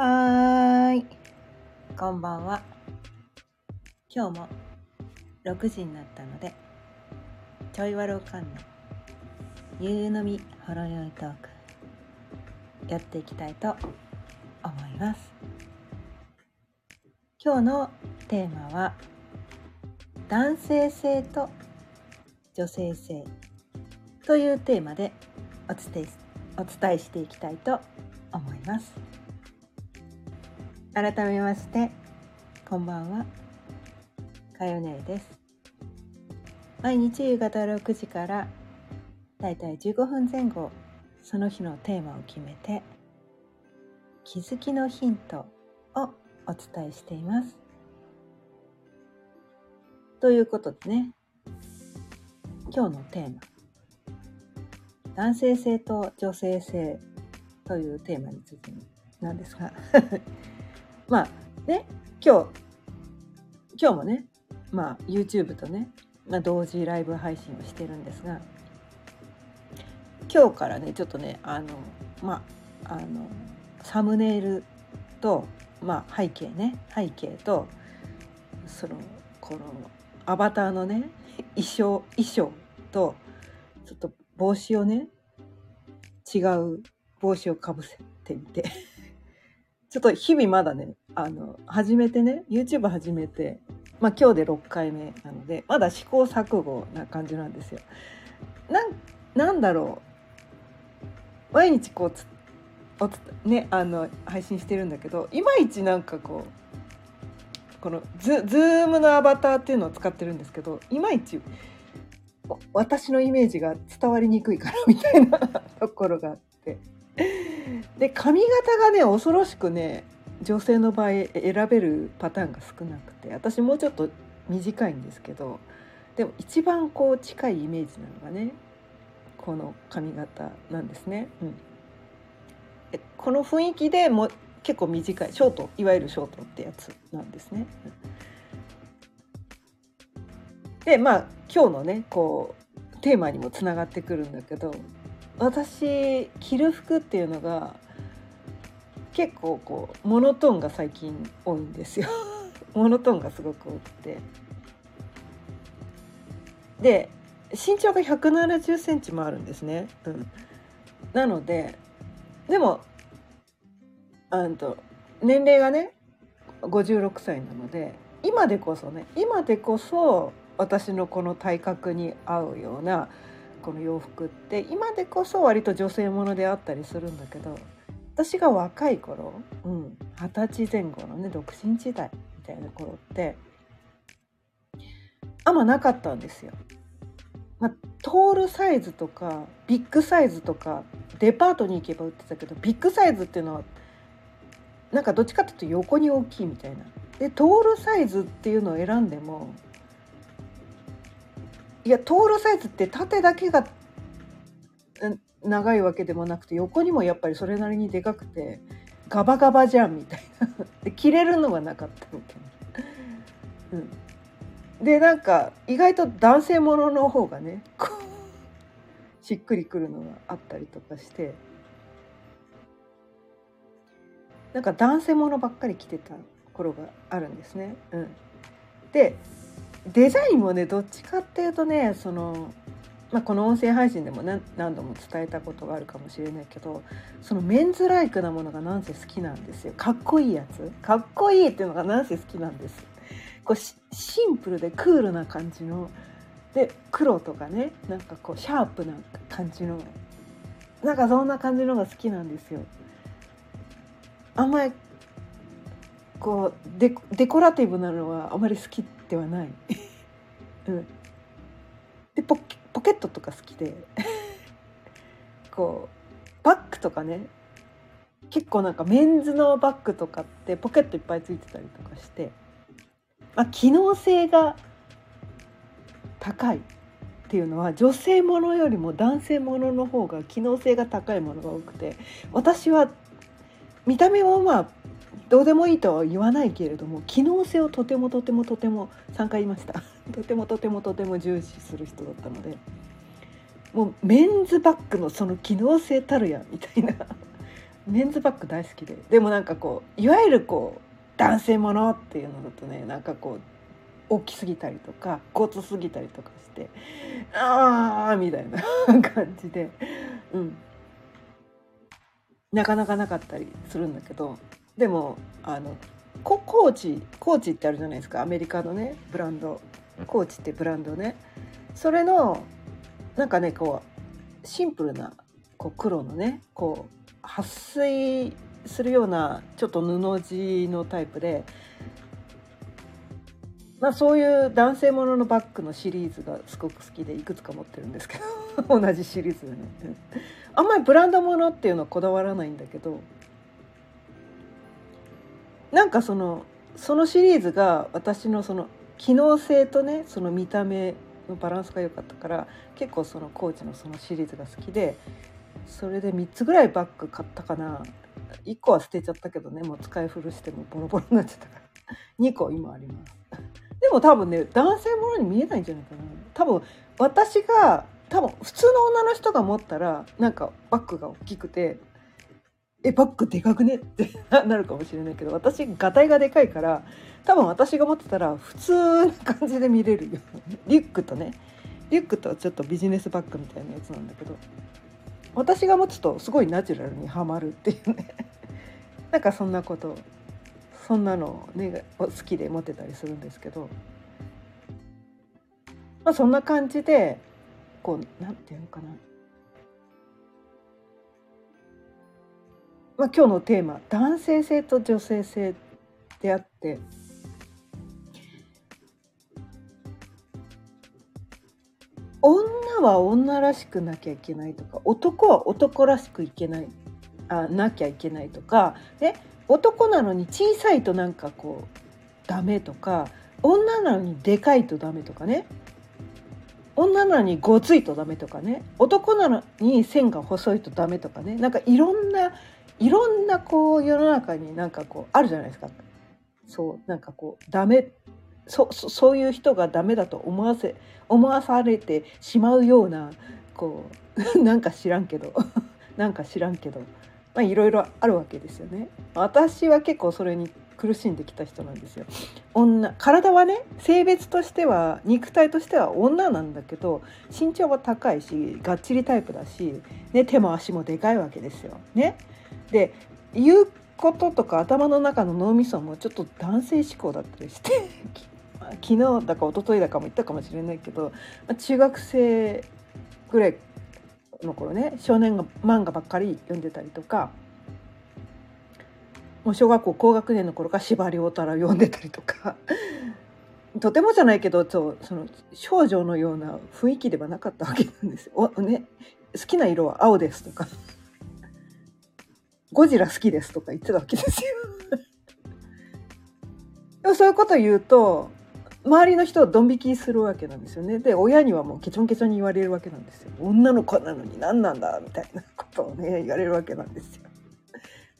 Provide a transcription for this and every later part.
はーい。こんばんは。今日も6時になったので、ちょいわろうかんのゆうのみほろよいトーク、やっていきたいと思います。今日のテーマは、男性性と女性性というテーマでお伝えお伝えしていきたいと思います。改めましてこんばんは。かよねです。毎日夕方6時からだいたい15分前後その日のテーマを決めて気づきのヒントをお伝えしています。ということでね今日のテーマ。男性性と女性性というテーマについてなんですが。まあね今日今日もねまあ YouTube とね、まあ、同時ライブ配信をしてるんですが今日からねちょっとねあのまああのサムネイルと、まあ、背景ね背景とそのこのアバターのね衣装衣装とちょっと帽子をね違う帽子をかぶせてみて。ちょっと日々まだね、あの、始めてね、YouTube 始めて、まあ今日で6回目なので、まだ試行錯誤な感じなんですよ。なん、なんだろう。毎日こうつ、おつ、ね、あの、配信してるんだけど、いまいちなんかこう、このズ、ズームのアバターっていうのを使ってるんですけど、いまいち、私のイメージが伝わりにくいからみたいなところがあって。で髪型がね恐ろしくね女性の場合選べるパターンが少なくて私もうちょっと短いんですけどでも一番こう近いイメージなのがねこの髪型なんですね。うん、この雰囲気でも結構短いショートいわゆるショートってやつなんですね。でまあ今日のねこうテーマにもつながってくるんだけど私着る服っていうのが結構こうモノトーンが最近多いんですよ。モノトーンがすごく多くて。で身長が1 7 0センチもあるんですね、うん、なのででもあんと年齢がね56歳なので今でこそね今でこそ私のこの体格に合うようなこの洋服って今でこそ割と女性ものであったりするんだけど私が若い頃二十、うん、歳前後のね独身時代みたいな頃ってあんまなかったんですよ。まあ、トールサイズとかビッグサイズとかデパートに行けば売ってたけどビッグサイズっていうのはなんかどっちかっていうと横に大きいみたいな。でトールサイズっていうのを選んでもいやトールサイズって縦だけが長いわけでもなくて横にもやっぱりそれなりにでかくてガバガバじゃんみたいな。で着れるのはなかったわけ、うん、でなんか意外と男性ものの方がねこうしっくりくるのがあったりとかして。なんか男性ものばっかり着てた頃があるんですね。うん、でデザインもねどっちかっていうとねその、まあ、この音声配信でも何度も伝えたことがあるかもしれないけどそのメンズライクなものがなんせ好きなんですよ。かっこいいやつ。かっこいいっていうのがなんせ好きなんです。こうシンプルでクールな感じので黒とかねなんかこうシャープな感じのなんかそんな感じのが好きなんですよ。あんまりこうデデコラティブなのはあまり好きではない。うん、でポポケットとか好きで。こうバッグとかね。結構なんかメンズのバッグとかってポケットいっぱいついてたりとかして、まあ、機能性が高いっていうのは女性ものよりも男性ものの方が機能性が高いものが多くて。私は見た目はまあどうでもいいとは言わないけれども機能性をとてもとてもとても3回言いました。とてもとてもとても重視する人だったのでもうメンズバッグのその機能性たるやみたいな。メンズバッグ大好きで。でもなんかこういわゆるこう男性ものっていうのだとねなんかこう大きすぎたりとかごつすぎたりとかしてああみたいな感じで、うん、なかなかなかったりするんだけどでもあのココーチコーチってあるじゃないですか。アメリカのねブランド。コーチってブランドね。それのなんかねこうシンプルなこう黒のねこう撥水するようなちょっと布地のタイプでまあそういう男性もののバッグのシリーズがすごく好きでいくつか持ってるんですけど 同じシリーズでね。あんまりブランドものっていうのはこだわらないんだけどなんかそのそのシリーズが私のその機能性とねその見た目のバランスが良かったから結構そのコーチのそのシリーズが好きでそれで3つぐらいバッグ買ったかな。1個は捨てちゃったけどねもう使い古してもボロボロになっちゃったから。2個今あります。でも多分ね男性ものに見えないんじゃないかな。多分私が多分普通の女の人が持ったらなんかバッグが大きくてえバッグでかくね？ってなるかもしれないけど私がたいがでかいから多分私が持ってたら普通な感じで見れるよ。リュックとね。リュックとちょっとビジネスバッグみたいなやつなんだけど私が持つとすごいナチュラルにはまるっていうね。なんかそんなことそんなのね好きで持ってたりするんですけど。まあそんな感じでこうなんていうのかな。まあ今日のテーマ男性性と女性性であって女は女らしくなきゃいけないとか男は男らしくいけないあなきゃいけないとか、ね、男なのに小さいとなんかこうダメとか女なのにでかいとダメとかね。女なのにごついとダメとかね。男なのに線が細いとダメとかね。なんかいろんないろんなこう世の中になんかこうあるじゃないですかそうなんかこうダメそそういう人がダメだと思わせ思わされてしまうようなこう なんか知らんけど なんか知らんけどまあいろいろあるわけですよね。私は結構それに苦しんできた人なんですよ。女体はね性別としては肉体としては女なんだけど身長は高いしがっちりタイプだし、ね、手も足もでかいわけですよ。ね、で言うこととか頭の中の脳みそもちょっと男性思考だったりして 昨日だか一昨日だかも言ったかもしれないけど中学生ぐらいの頃ね少年が漫画ばっかり読んでたりとかもう小学校高学年の頃から司馬太郎読んでたりとか とてもじゃないけどそうその少女のような雰囲気ではなかったわけなんですよ。ね、好きな色は青ですとかゴジラ好きですとか言ってたわけですよ。でもそういうこと言うと周りの人をドン引きするわけなんですよね。で親にはもうケチョンケチョンに言われるわけなんですよ。女の子なのに何なんだみたいなことをね言われるわけなんですよ。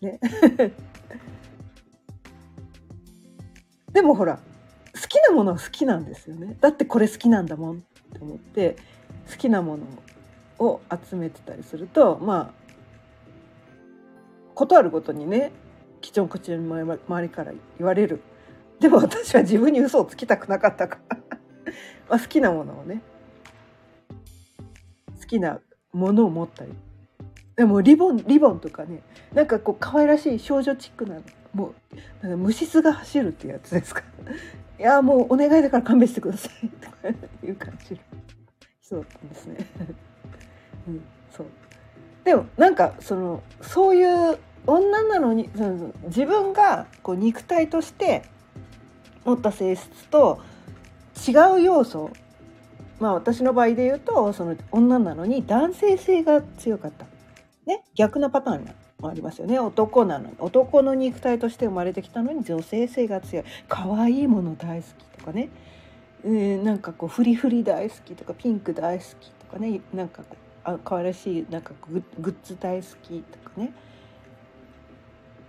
ね、でもほら好きなものは好きなんですよね。だってこれ好きなんだもんって思って好きなものを集めてたりするとまあ事あるごとにねきちょんこちょん周りから言われる。でも私は自分に嘘をつきたくなかったから。まあ好きなものをね。好きなものを持ったり。でもリボンリボンとかねなんかこう可愛らしい少女チックなもうなんか虫巣が走るっていうやつですか。いやもうお願いだから勘弁してくださいとかいう感じの。人だったんですね。うん、そう。でもなんかそのそういう女なのに自分がこう肉体として持った性質と違う要素まあ私の場合で言うとその女なのに男性性が強かった、ね、逆のパターンもありますよね。男なの男の肉体として生まれてきたのに女性性が強い。可愛いもの大好きとかね、えー、なんかこうフリフリ大好きとかピンク大好きとかね。なんかあ可愛らしいなんかグッズ大好きとかね。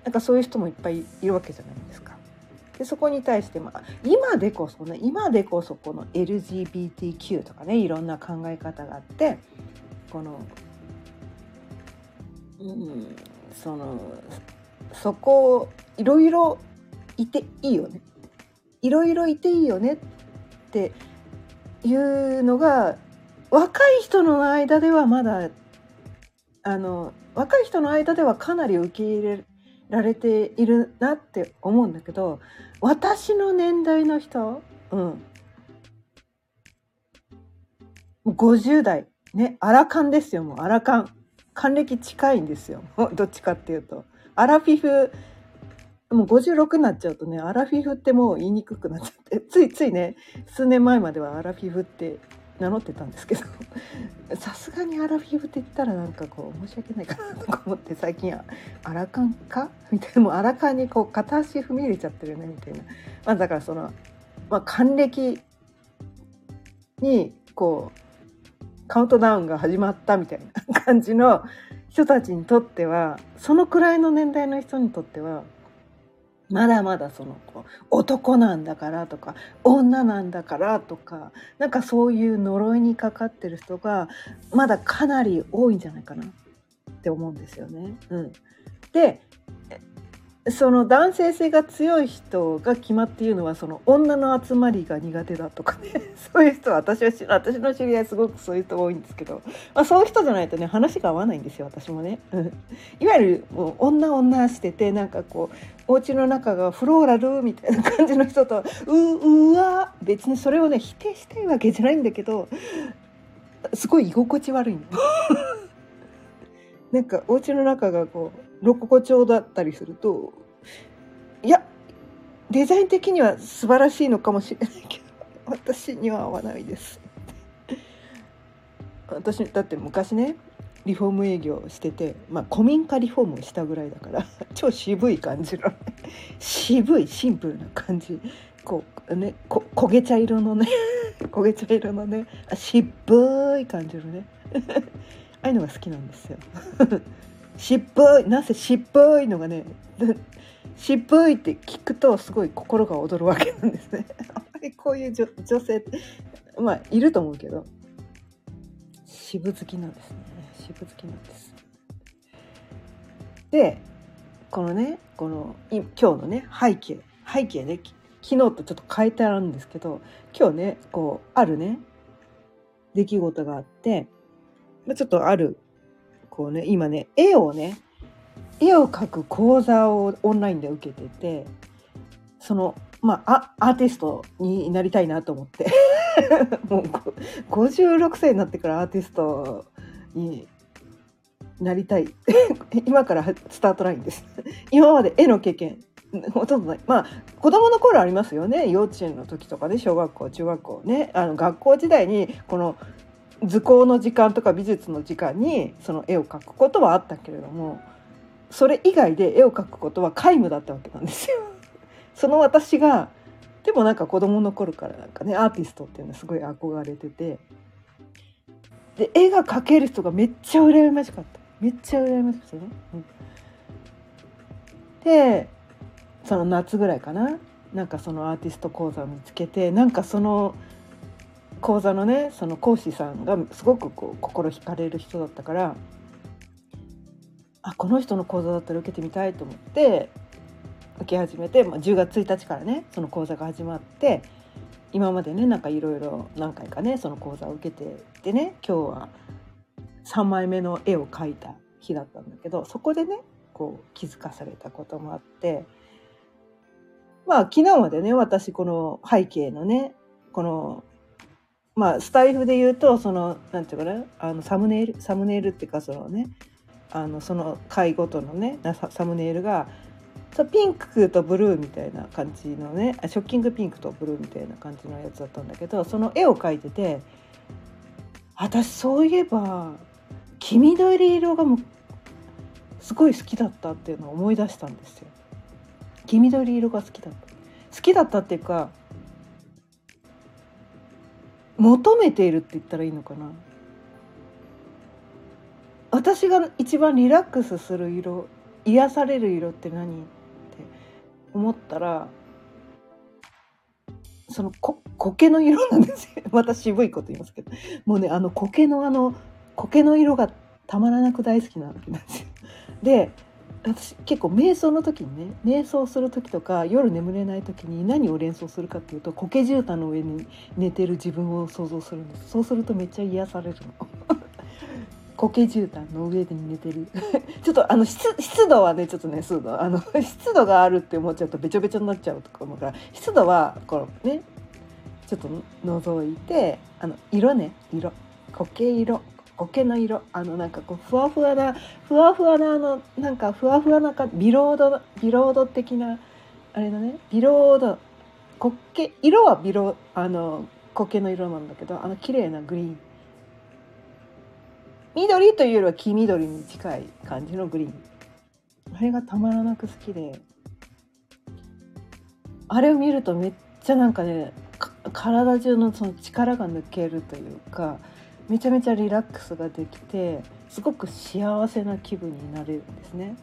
なんかそういう人もいっぱいいるわけじゃないですか。でそこに対して、まあ、今でこそね今でこそこの LGBTQ とかねいろんな考え方があってこの、うん、そのそこをいろいろいていいよねいろいろいていいよねっていうのが若い人の間ではまだあの若い人の間ではかなり受け入れられているなって思うんだけど私の年代の人、うん、50代ねアラカンですよもう。アラカン。還暦近いんですよ。どっちかっていうと。アラフィフもう56になっちゃうとねアラフィフってもう言いにくくなっちゃって。ついついね数年前まではアラフィフって名乗ってたんですけど さすがにアラフィフって言ったらなんかこう申し訳ないかなとか思って最近はアラカンかみたいなもうアラカンにこう片足踏み入れちゃってるねみたいな。まあだからその、まあ、還暦にこうカウントダウンが始まったみたいな感じの人たちにとってはそのくらいの年代の人にとってはまだまだその子男なんだからとか女なんだからとかなんかそういう呪いにかかってる人がまだかなり多いんじゃないかなって思うんですよね。うん、でその男性性が強い人が決まって言うのはその女の集まりが苦手だとかね そういう人は私は私の知り合いすごくそういう人多いんですけど、まあ、そういう人じゃないとね話が合わないんですよ私もね。いわゆるもう女女しててなんかこうお家の中がフローラルみたいな感じの人と ううわ別にそれをね否定したいわけじゃないんだけどすごい居心地悪いの。なんかお家の中がこうロココ調だったりするといやデザイン的には素晴らしいのかもしれないけど 私には合わないです私だって昔ねリフォーム営業しててまあ古民家リフォームをしたぐらいだから 超渋い感じの渋いシンプルな感じ。こうねこ焦げ茶色のね 焦げ茶色のねあ渋い感じのね。ああいうのが好きなんですよ。渋いなぜ渋いのがね渋いって聞くとすごい心が躍るわけなんですね。あんまりこういう女性まあいると思うけど渋好きなんですね。渋好きなんです。でこのねこの今日のね背景背景ね昨日とちょっと変えてあるんですけど今日ねこうあるね出来事があってちょっとあるこうね今ね絵をね絵を描く講座をオンラインで受けててそのまあアーティストになりたいなと思って もう56歳になってからアーティストになりたい。今からスタートラインです。今まで絵の経験。ほとんどない。まあ子供の頃ありますよね。幼稚園の時とかで、ね、小学校中学校ね。あの学校時代にこの図工の時間とか美術の時間にその絵を描くことはあったけれどもそれ以外で絵を描くことは皆無だったわけなんですよ。その私がでもなんか子供の頃からなんかねアーティストっていうのすごい憧れてて。で絵が描ける人がめっちゃ羨ましかった。めっちゃ羨ましくてね。うん、でその夏ぐらいかななんかそのアーティスト講座を見つけてなんかその講座のねその講師さんがすごくこう心惹かれる人だったからあこの人の講座だったら受けてみたいと思って受け始めて、まあ、10月1日からねその講座が始まって今までねなんかいろいろ何回かねその講座を受けててね今日は3枚目の絵を描いた日だったんだけどそこでねこう気づかされたこともあってまあ昨日までね私この背景のねこのまあスタイフで言うとそのなんていうかなあのサムネイルサムネイルっていうかそのねあのその回ごとのねサムネイルがピンクとブルーみたいな感じのねショッキングピンクとブルーみたいな感じのやつだったんだけどその絵を描いてて私そういえば黄緑色がもすごい好きだったっていうのを思い出したんですよ。黄緑色が好きだった。好きだったっていうか求めているって言ったらいいのかな。私が一番リラックスする色癒される色って何って思ったらそのこ苔の色なんですよ。また渋いこと言いますけど。もうねあの苔のあの苔の色がたまらなく大好きなわけなんですよ。で私結構瞑想の時にね瞑想する時とか夜眠れない時に何を連想するかっていうと苔絨毯の上に寝てる自分を想像するんです。そうするとめっちゃ癒されるの。苔絨毯の上に寝てる。ちょっとあの湿度はねちょっとね湿度。あの湿度があるって思っちゃうとべちょべちょになっちゃうとか思うから湿度はこのねちょっと覗いてあの色ね色。苔色。苔の色あのなんかこうふわふわなふわふわなあのなんかふわふわなかビロードビロード的なあれだねビロード苔色はビロあの苔の色なんだけどあの綺麗なグリーン。緑というよりは黄緑に近い感じのグリーン。あれがたまらなく好きで。あれを見るとめっちゃなんかね体中のその力が抜けるというかめちゃめちゃリラックスができてすごく幸せな気分になれるんですね。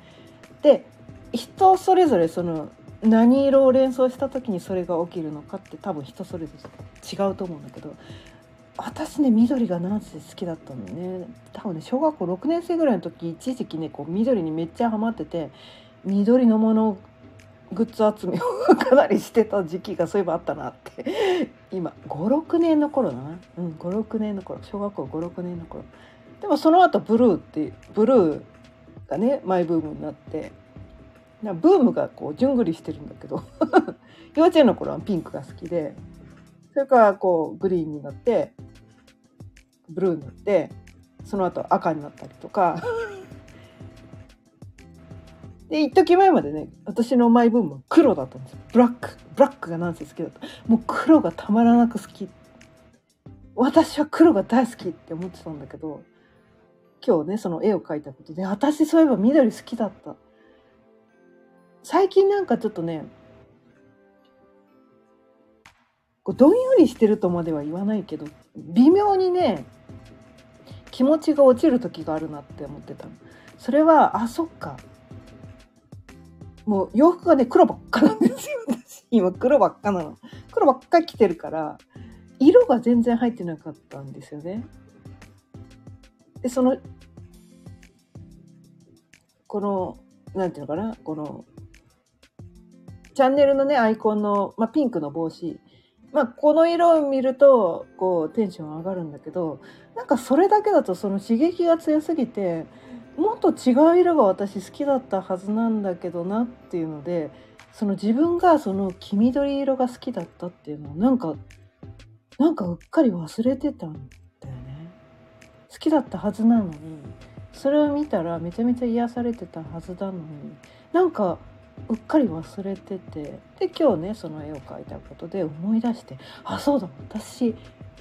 で人それぞれその何色を連想した時にそれが起きるのかって多分人それぞれ違うと思うんだけど私ね緑がなんせ好きだったのね多分ね小学校6年生ぐらいの時一時期ねこう緑にめっちゃハマってて緑のものグッズ集めをかなりしてた時期がそういえばあったなって。今56年の頃だな。うん56年の頃。小学校56年の頃。でもその後ブルーってブルーがねマイブームになって。なブームがこう順繰りしてるんだけど。幼稚園の頃はピンクが好きで。それからこうグリーンになってブルーになってその後赤になったりとか。で、一時前までね、私のマイブームは黒だったんですよ。ブラック。ブラックがなんせ好きだった。もう黒がたまらなく好き。私は黒が大好きって思ってたんだけど、今日ね、その絵を描いたことで、私そういえば緑好きだった。最近なんかちょっとね、こうどんよりしてるとまでは言わないけど、微妙にね、気持ちが落ちる時があるなって思ってた。それは、あ、そっか。もう洋服がね、黒ばっかなんですよ。私、今黒ばっかなの。黒ばっか着てるから、色が全然入ってなかったんですよね。で、その、この、なんていうのかな、この、チャンネルのね、アイコンの、まあ、ピンクの帽子。まあ、この色を見ると、こう、テンション上がるんだけど、なんかそれだけだとその刺激が強すぎて、もっと違う色が私好きだったはずなんだけどなっていうのでその自分がその黄緑色が好きだったっていうのをなんかなんかうっかり忘れてたんだよね。好きだったはずなのにそれを見たらめちゃめちゃ癒されてたはずなのになんかうっかり忘れててで今日ねその絵を描いたことで思い出してあそうだ私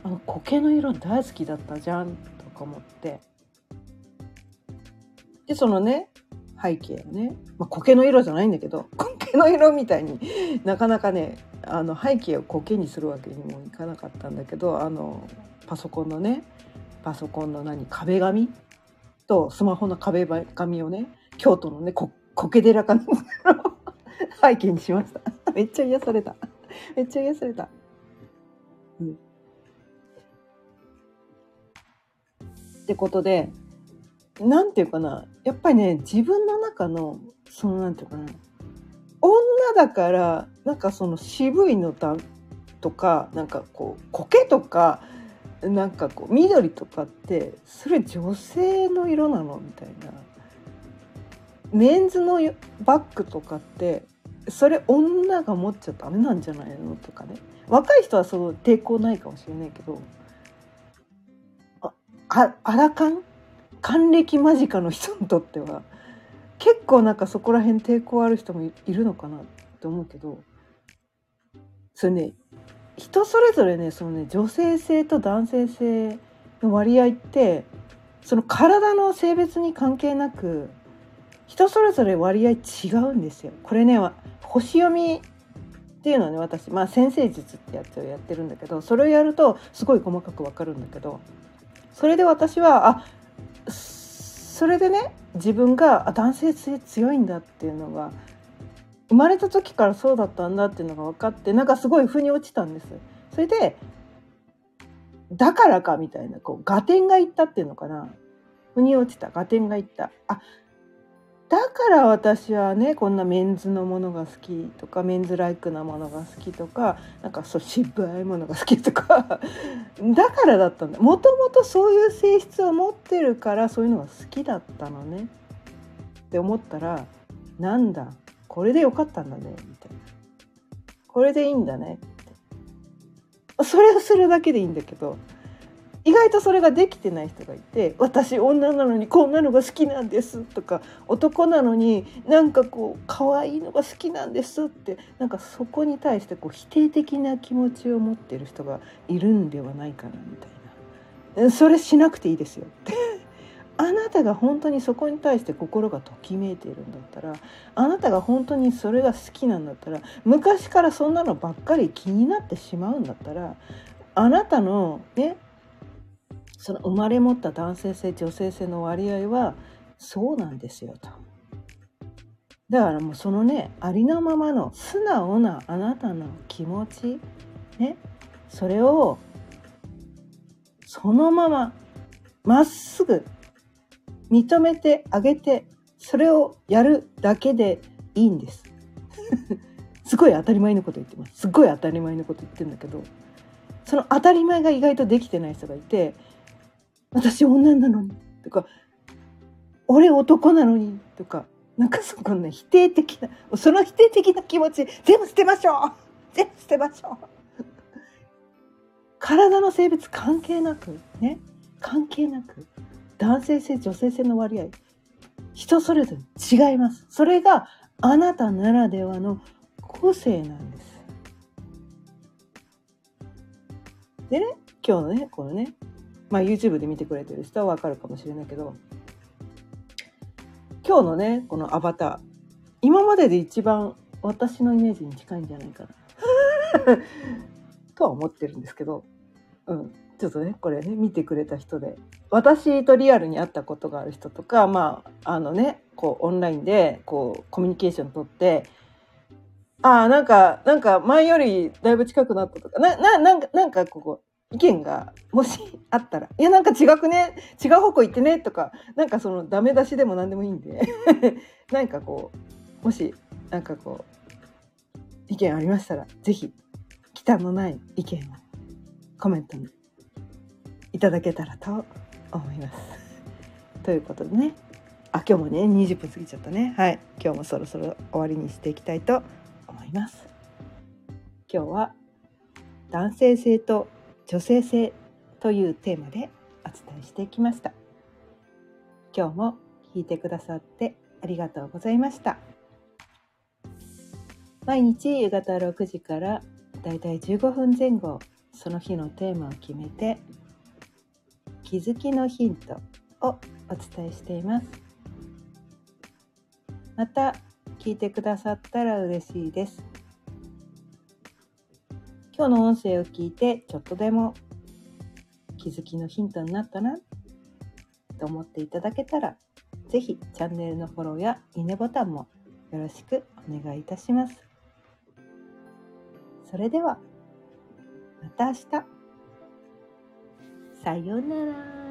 あの苔の色大好きだったじゃんとか思って。で、そのね、背景をね、まあ、苔の色じゃないんだけど、苔の色みたいになかなかね、あの背景を苔にするわけにもいかなかったんだけど、あの、パソコンのね、パソコンの何、壁紙？とスマホの壁紙をね、京都のね、こ苔寺かの 背景にしました。めっちゃ癒された。めっちゃ癒された。うん。ってことで、なんていうかな、やっぱりね、自分の中の、そのなんていうかな、女だから、なんかその渋いのだとか、なんかこう、苔とか、なんかこう、緑とかって、それ女性の色なのみたいな。メンズのバッグとかって、それ女が持っちゃダメなんじゃないのとかね。若い人はその抵抗ないかもしれないけど、あ、あアラカン還暦間近の人にとっては結構なんかそこら辺抵抗ある人もいるのかなって思うけどそれね人それぞれねそのね女性性と男性性の割合ってその体の性別に関係なく人それぞれ割合違うんですよ。これね星読みっていうのはね私まあ先生術ってやつをやってるんだけどそれをやるとすごい細かくわかるんだけどそれで私はあそれでね自分が男性性強いんだっていうのが生まれた時からそうだったんだっていうのが分かってなんかすごい腑に落ちたんです。それでだからかみたいなこう合点がいったっていうのかな腑に落ちた合点がいったあだから私はねこんなメンズのものが好きとかメンズライクなものが好きとかなんかそう渋いものが好きとか だからだったんだ。もともとそういう性質を持ってるからそういうのが好きだったのね。って思ったらなんだこれでよかったんだねみたいな。これでいいんだねって。それをするだけでいいんだけど意外とそれができてない人がいて「私女なのにこんなのが好きなんです」とか「男なのになんかこう可愛いのが好きなんです」ってなんかそこに対してこう否定的な気持ちを持ってる人がいるんではないかなみたいな。それしなくていいですよ。っ てあなたが本当にそこに対して心がときめいているんだったらあなたが本当にそれが好きなんだったら昔からそんなのばっかり気になってしまうんだったらあなたのねその生まれ持った男性性女性性の割合はそうなんですよと。だからもうそのねありのままの素直なあなたの気持ちねそれをそのまままっすぐ認めてあげてそれをやるだけでいいんです。すごい当たり前のこと言ってます。すごい当たり前のこと言ってるんだけどその当たり前が意外とできてない人がいて私女なのにとか俺男なのにとかなんかそこね否定的なその否定的な気持ち全部捨てましょう全部捨てましょう。体の性別関係なくね関係なく男性性女性性の割合人それぞれ違います。それがあなたならではの個性なんです。でね今日のねこのねまあ、YouTube で見てくれてる人はわかるかもしれないけど今日のねこのアバター今までで一番私のイメージに近いんじゃないかな。とは思ってるんですけど、うん、ちょっとねこれね見てくれた人で私とリアルに会ったことがある人とかまああのねこうオンラインでこうコミュニケーション取ってああなんかなんか前よりだいぶ近くなったとかなななんかなんかここ意見がもしあったら「いやなんか違くね？違う方向行ってね」とかなんかそのダメ出しでも何でもいいんで。何かこうもしなんかこう意見ありましたら是非忌憚のない意見をコメントにいただけたらと思います。ということでね。あ今日もね20分過ぎちゃったね。はい。今日もそろそろ終わりにしていきたいと思います。今日は男性性と女性性というテーマでお伝えしてきました。今日も聞いてくださってありがとうございました。毎日夕方6時からだいたい15分前後その日のテーマを決めて気づきのヒントをお伝えしています。また聞いてくださったら嬉しいです。今日の音声を聞いてちょっとでも気づきのヒントになったなと思っていただけたら是非チャンネルのフォローやいいねボタンもよろしくお願いいたします。それではまた明日さようなら。